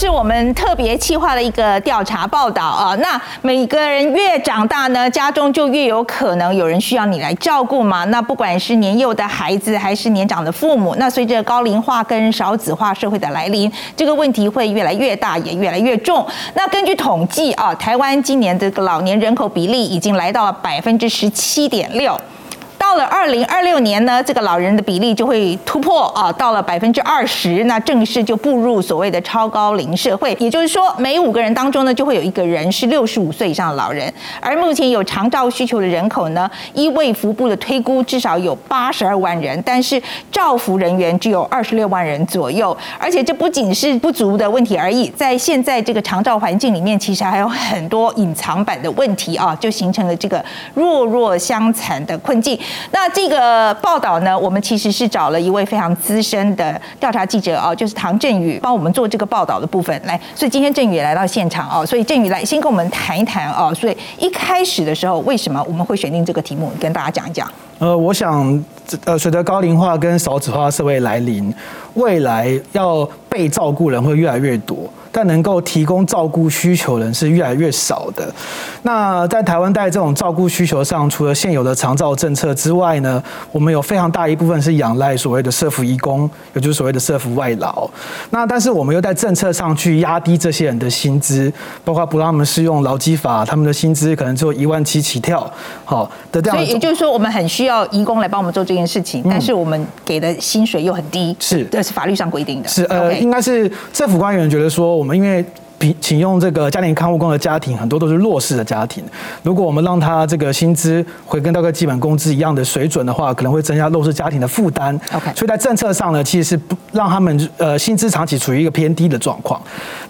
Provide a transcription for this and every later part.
是我们特别企划的一个调查报道啊。那每个人越长大呢，家中就越有可能有人需要你来照顾嘛。那不管是年幼的孩子还是年长的父母，那随着高龄化跟少子化社会的来临，这个问题会越来越大，也越来越重。那根据统计啊，台湾今年这个老年人口比例已经来到了百分之十七点六。到了二零二六年呢，这个老人的比例就会突破啊，到了百分之二十，那正式就步入所谓的超高龄社会。也就是说，每五个人当中呢，就会有一个人是六十五岁以上的老人。而目前有长照需求的人口呢，依卫福部的推估，至少有八十二万人，但是照服人员只有二十六万人左右。而且这不仅是不足的问题而已，在现在这个长照环境里面，其实还有很多隐藏版的问题啊，就形成了这个弱弱相残的困境。那这个报道呢，我们其实是找了一位非常资深的调查记者啊，就是唐振宇帮我们做这个报道的部分来。所以今天振宇也来到现场哦，所以振宇来先跟我们谈一谈哦。所以一开始的时候，为什么我们会选定这个题目，跟大家讲一讲？呃，我想，呃，随着高龄化跟少子化社会来临，未来要被照顾人会越来越多。但能够提供照顾需求人是越来越少的。那在台湾在这种照顾需求上，除了现有的长照政策之外呢，我们有非常大一部分是仰赖所谓的社福义工，也就是所谓的社福外劳。那但是我们又在政策上去压低这些人的薪资，包括不让他们适用劳基法，他们的薪资可能只有一万七起跳。好，的这样。所以也就是说，我们很需要义工来帮我们做这件事情，但是我们给的薪水又很低。是，这是法律上规定的。是，呃，应该是政府官员觉得说。我们因为。请用这个家庭看护工的家庭很多都是弱势的家庭，如果我们让他这个薪资回跟大概基本工资一样的水准的话，可能会增加弱势家庭的负担。OK，所以在政策上呢，其实是不让他们呃薪资长期处于一个偏低的状况。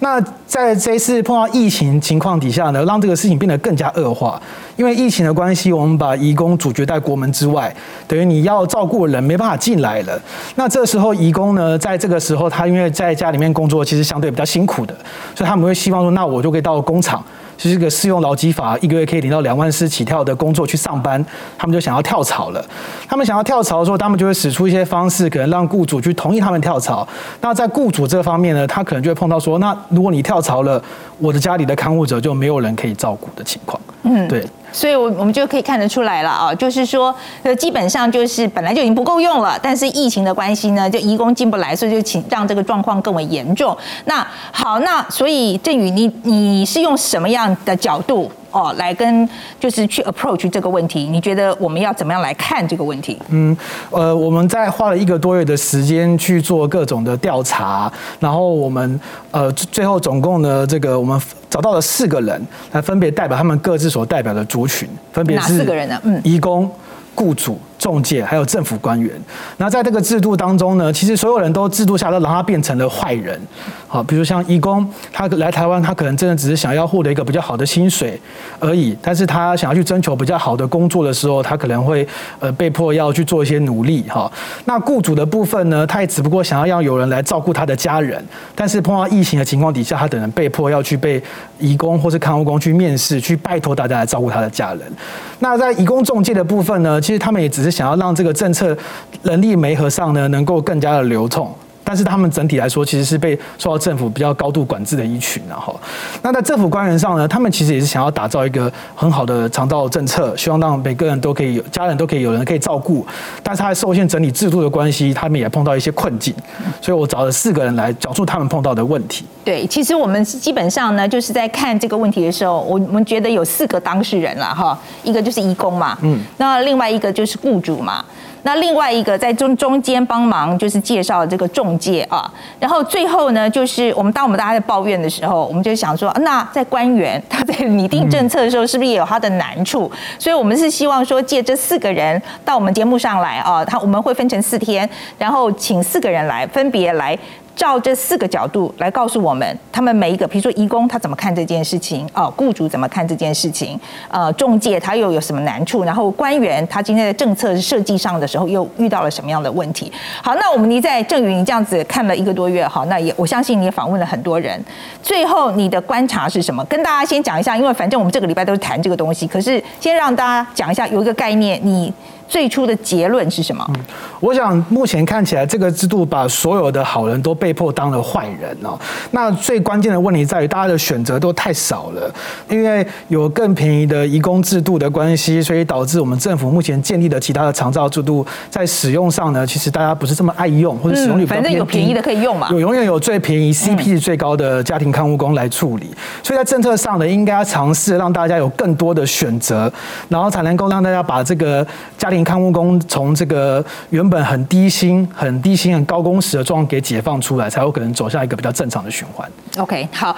那在这一次碰到疫情情况底下呢，让这个事情变得更加恶化。因为疫情的关系，我们把移工阻绝在国门之外，等于你要照顾的人没办法进来了。那这时候移工呢，在这个时候他因为在家里面工作，其实相对比较辛苦的，所以他们会希望说，那我就可以到工厂。就是个适用劳基法，一个月可以领到两万四起跳的工作去上班，他们就想要跳槽了。他们想要跳槽的时候，他们就会使出一些方式，可能让雇主去同意他们跳槽。那在雇主这方面呢，他可能就会碰到说，那如果你跳槽了，我的家里的看护者就没有人可以照顾的情况。嗯，对。所以，我我们就可以看得出来了啊，就是说，呃，基本上就是本来就已经不够用了，但是疫情的关系呢，就移工进不来，所以就请让这个状况更为严重。那好，那所以振宇，你你是用什么样的角度？哦，来跟就是去 approach 这个问题，你觉得我们要怎么样来看这个问题？嗯，呃，我们在花了一个多月的时间去做各种的调查，然后我们呃最后总共呢，这个我们找到了四个人，来分别代表他们各自所代表的族群，分别是哪四个人呢？嗯，义工、雇主。中介还有政府官员，那在这个制度当中呢，其实所有人都制度下都让他变成了坏人。好，比如像义工，他来台湾，他可能真的只是想要获得一个比较好的薪水而已，但是他想要去征求比较好的工作的时候，他可能会呃被迫要去做一些努力。哈，那雇主的部分呢，他也只不过想要让有人来照顾他的家人，但是碰到疫情的情况底下，他等人被迫要去被义工或是看护工去面试，去拜托大家来照顾他的家人。那在义工中介的部分呢，其实他们也只是。想要让这个政策人力媒合上呢，能够更加的流通。但是他们整体来说，其实是被受到政府比较高度管制的一群，然后，那在政府官员上呢，他们其实也是想要打造一个很好的长照政策，希望让每个人都可以有家人都可以有人可以照顾。但是他受限整理制度的关系，他们也碰到一些困境。所以我找了四个人来讲述他们碰到的问题。对，其实我们基本上呢，就是在看这个问题的时候，我我们觉得有四个当事人了哈，一个就是义工嘛，嗯，那另外一个就是雇主嘛。那另外一个在中中间帮忙，就是介绍这个中介啊。然后最后呢，就是我们当我们大家在抱怨的时候，我们就想说，那在官员他在拟定政策的时候，是不是也有他的难处？所以我们是希望说，借这四个人到我们节目上来啊，他我们会分成四天，然后请四个人来分别来。照这四个角度来告诉我们，他们每一个，比如说义工他怎么看这件事情，哦，雇主怎么看这件事情，呃，中介他又有什么难处，然后官员他今天的政策设计上的时候又遇到了什么样的问题？好，那我们你在郑云这样子看了一个多月，好，那也我相信你也访问了很多人，最后你的观察是什么？跟大家先讲一下，因为反正我们这个礼拜都是谈这个东西，可是先让大家讲一下有一个概念，你。最初的结论是什么？我想目前看起来，这个制度把所有的好人都被迫当了坏人哦。那最关键的问题在于，大家的选择都太少了，因为有更便宜的移工制度的关系，所以导致我们政府目前建立的其他的长照制度在使用上呢，其实大家不是这么爱用，或者使用率反正有便宜的可以用嘛，有永远有最便宜、CP 最高的家庭看护工来处理。所以在政策上呢，应该要尝试让大家有更多的选择，然后才能够让大家把这个家庭看护工从这个原本很低薪、很低薪、很高工时的状况给解放出来，才有可能走向一个比较正常的循环。OK，好，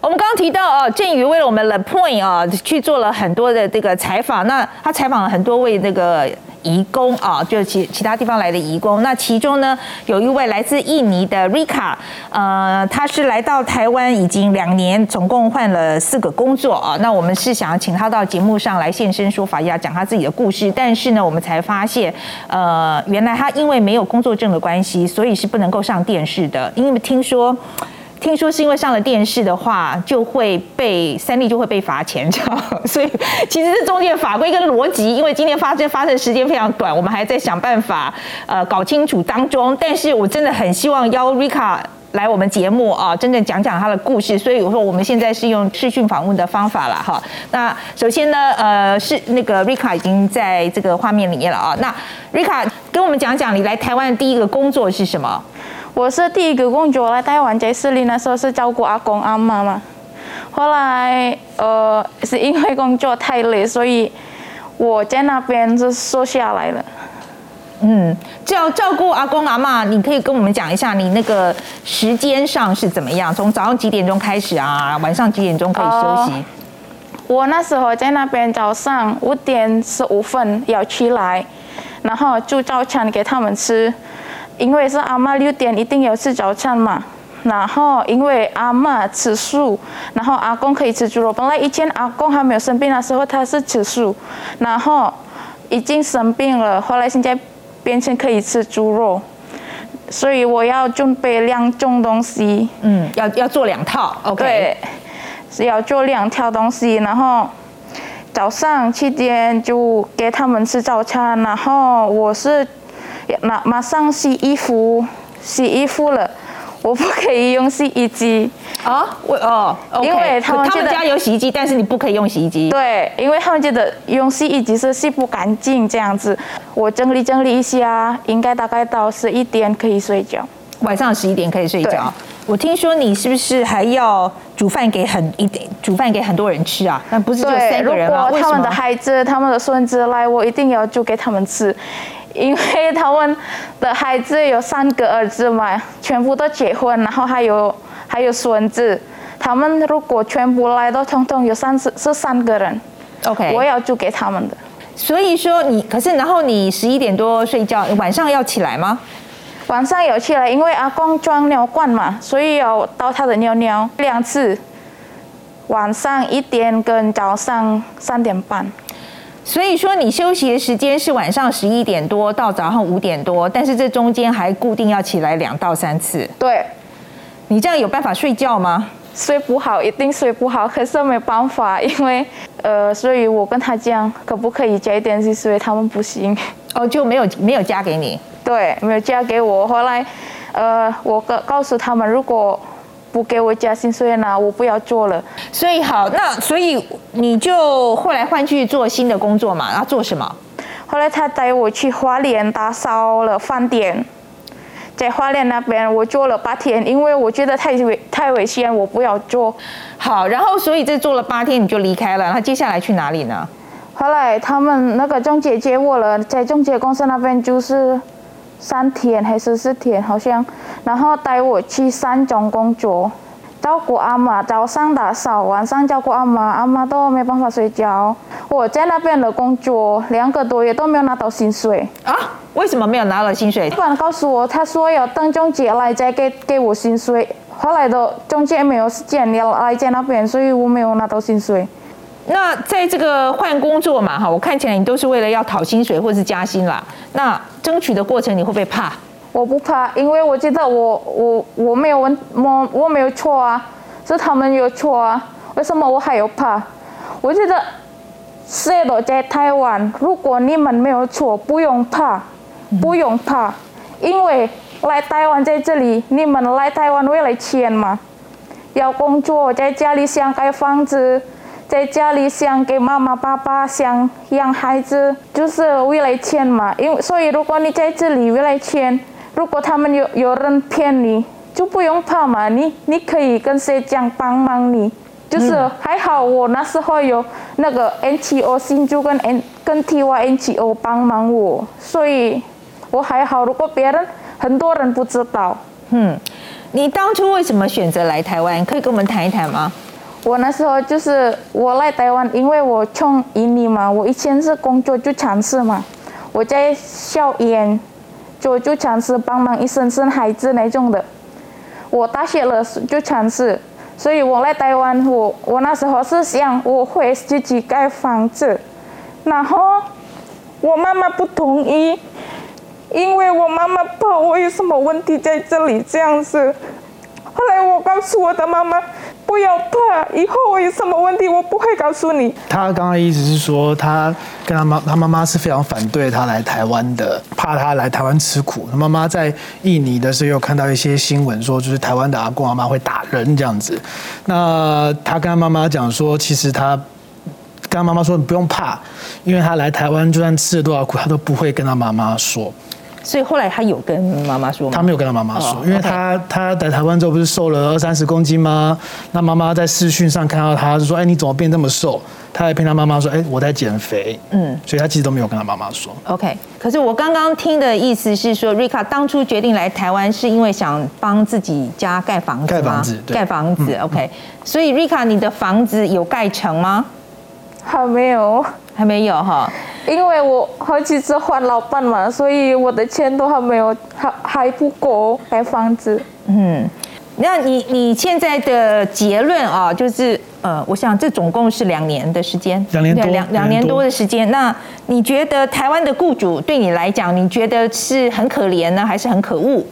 我们刚刚提到啊，振宇为了我们 The Point 啊去做了很多的这个采访，那他采访了很多位那个。移工啊，就是其其他地方来的移工。那其中呢，有一位来自印尼的 Rika，呃，他是来到台湾已经两年，总共换了四个工作啊。那我们是想要请他到节目上来现身说法，要讲他自己的故事。但是呢，我们才发现，呃，原来他因为没有工作证的关系，所以是不能够上电视的。因为听说。听说是因为上了电视的话，就会被三立就会被罚钱，这样。所以其实这中间法规跟逻辑，因为今天发生发生时间非常短，我们还在想办法呃搞清楚当中。但是我真的很希望邀 Rika 来我们节目啊，真正讲讲他的故事。所以我说我们现在是用视讯访问的方法了哈。那首先呢，呃，是那个 Rika 已经在这个画面里面了啊。那 Rika 跟我们讲讲你来台湾的第一个工作是什么？我是第一个工作来台湾在市里那时候是照顾阿公阿妈嘛，后来呃是因为工作太累，所以我在那边就瘦下来了。嗯，照照顾阿公阿妈，你可以跟我们讲一下你那个时间上是怎么样？从早上几点钟开始啊？晚上几点钟可以休息？我那时候在那边早上五点十五分要起来，然后煮早餐给他们吃。因为是阿妈六点一定要吃早餐嘛，然后因为阿妈吃素，然后阿公可以吃猪肉。本来以前阿公还没有生病的时候他是吃素，然后已经生病了，后来现在变成可以吃猪肉，所以我要准备两种东西。嗯，要要做两套，OK。对，是要做两套东西，然后早上七点就给他们吃早餐，然后我是。马马上洗衣服，洗衣服了，我不可以用洗衣机啊？为哦，因为他们他们家有洗衣机，但是你不可以用洗衣机。对，因为他们觉得用洗衣机是洗不干净这样子。我整理整理一下，应该大概到十一点可以睡觉。晚上十一点可以睡觉。我听说你是不是还要煮饭给很一点煮饭给很多人吃啊？那不是就三个人吗？如果他们的孩子、他们的孙子来，我一定要煮给他们吃。因为他们的孩子有三个儿子嘛，全部都结婚，然后还有还有孙子。他们如果全部来到，通通有三十是三个人。OK，我要租给他们的。所以说你可是，然后你十一点多睡觉，晚上要起来吗？晚上有起来，因为阿公装尿罐嘛，所以要倒他的尿尿两次，晚上一点跟早上三点半。所以说，你休息的时间是晚上十一点多到早上五点多，但是这中间还固定要起来两到三次。对，你这样有办法睡觉吗？睡不好，一定睡不好。可是没办法，因为呃，所以我跟他讲，可不可以加一点薪水？他们不行。哦，就没有没有加给你？对，没有加给我。后来，呃，我告告诉他们，如果。不给我加薪所以呢，我不要做了。所以好，那所以你就后来换去做新的工作嘛？然后做什么？后来他带我去花莲打扫了饭店，在花莲那边我做了八天，因为我觉得太危太危险，我不要做。好，然后所以这做了八天你就离开了，那接下来去哪里呢？后来他们那个中介接我了，在中介公司那边就是。三天还是四天，好像，然后带我去三种工作，照顾阿妈，早上打扫，晚上照顾阿妈，阿妈都没办法睡觉。我在那边的工作两个多月都没有拿到薪水啊？为什么没有拿到薪水？老板告诉我，他说要等中介来再给给我薪水，后来的中介没有时间来在那边，所以我没有拿到薪水。那在这个换工作嘛，哈，我看起来你都是为了要讨薪水或是加薪啦。那争取的过程你会不会怕？我不怕，因为我觉得我我我没有问我我没有错啊，是他们有错啊，为什么我还要怕？我觉得谁都在台湾，如果你们没有错，不用怕，不用怕，因为来台湾在这里，你们来台湾为了钱嘛，要工作，在家里想盖房子，在家里想给妈妈爸爸想养孩子，就是为了钱嘛。因为所以，如果你在这里为了钱，如果他们有有人骗你，就不用怕嘛，你你可以跟谁讲帮忙你。就是还好，我那时候有那个 NTO 新竹跟 N 跟 TY NTO 帮忙我，所以我还好。如果别人很多人不知道，嗯，你当初为什么选择来台湾？可以跟我们谈一谈吗？我那时候就是我来台湾，因为我从印尼嘛，我以前是工作就尝试嘛，我在校园就就尝试帮忙医生生孩子那种的。我大学了就尝试。所以我来台湾，我我那时候是想我会自己盖房子，然后我妈妈不同意，因为我妈妈怕我有什么问题在这里这样子。后来我告诉我的妈妈。以后我有什么问题，我不会告诉你。他刚刚意思是说，他跟他妈，他妈妈是非常反对他来台湾的，怕他来台湾吃苦。他妈妈在印尼的时候有看到一些新闻，说就是台湾的阿公阿妈会打人这样子。那他跟他妈妈讲说，其实他跟他妈妈说，你不用怕，因为他来台湾就算吃了多少苦，他都不会跟他妈妈说。所以后来他有跟妈妈说吗？他没有跟他妈妈说，因为他他在台湾之后不是瘦了二三十公斤吗？那妈妈在视讯上看到他，就说：“哎，你怎么变这么瘦？”他还骗他妈妈说：“哎，我在减肥。”嗯，所以他其实都没有跟他妈妈说。OK，可是我刚刚听的意思是说，瑞卡当初决定来台湾是因为想帮自己家盖房子盖房子，盖房子。OK，所以瑞卡，你的房子有盖成吗？还没有，还没有哈。因为我好几次换老伴嘛，所以我的钱都还没有还还不够买房子。嗯，那你你现在的结论啊，就是呃，我想这总共是两年的时间，两年多两两年多的时间。那你觉得台湾的雇主对你来讲，你觉得是很可怜呢，还是很可恶？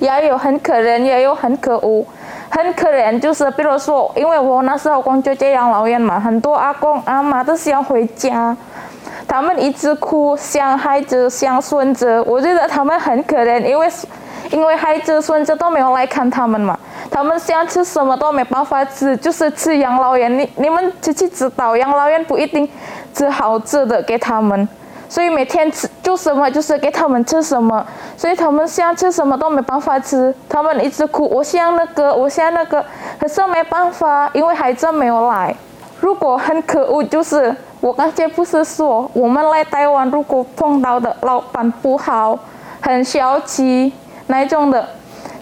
也有很可怜，也有很可恶。很可怜就是，比如说，因为我那时候工作在养老院嘛，很多阿公阿妈都想回家。他们一直哭，想孩子，想孙子。我觉得他们很可怜，因为 因为孩子、孙子都没有来看他们嘛。他们想吃什么都没办法吃，就是吃养老院。你你们自己知道，养老院不一定吃好吃的给他们，所以每天吃就什么就是给他们吃什么，所以他们想吃什么都没办法吃。他们一直哭，我想那个，我想那个，可是没办法，因为孩子没有来。如果很可恶，就是我刚才不是说，我们来台湾如果碰到的老板不好，很小气那种的，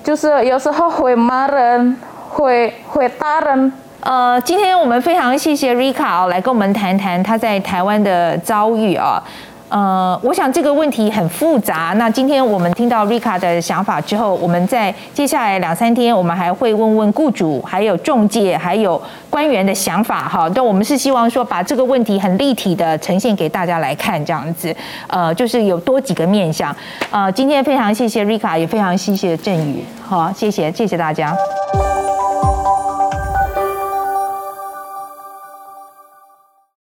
就是有时候会骂人，会会打人。呃，今天我们非常谢谢 Rika 来跟我们谈谈他在台湾的遭遇啊。呃，我想这个问题很复杂。那今天我们听到 Rika 的想法之后，我们在接下来两三天，我们还会问问雇主、还有中介、还有官员的想法。哈，但我们是希望说把这个问题很立体的呈现给大家来看，这样子。呃，就是有多几个面向。呃，今天非常谢谢 Rika，也非常谢谢振宇。好，谢谢，谢谢大家。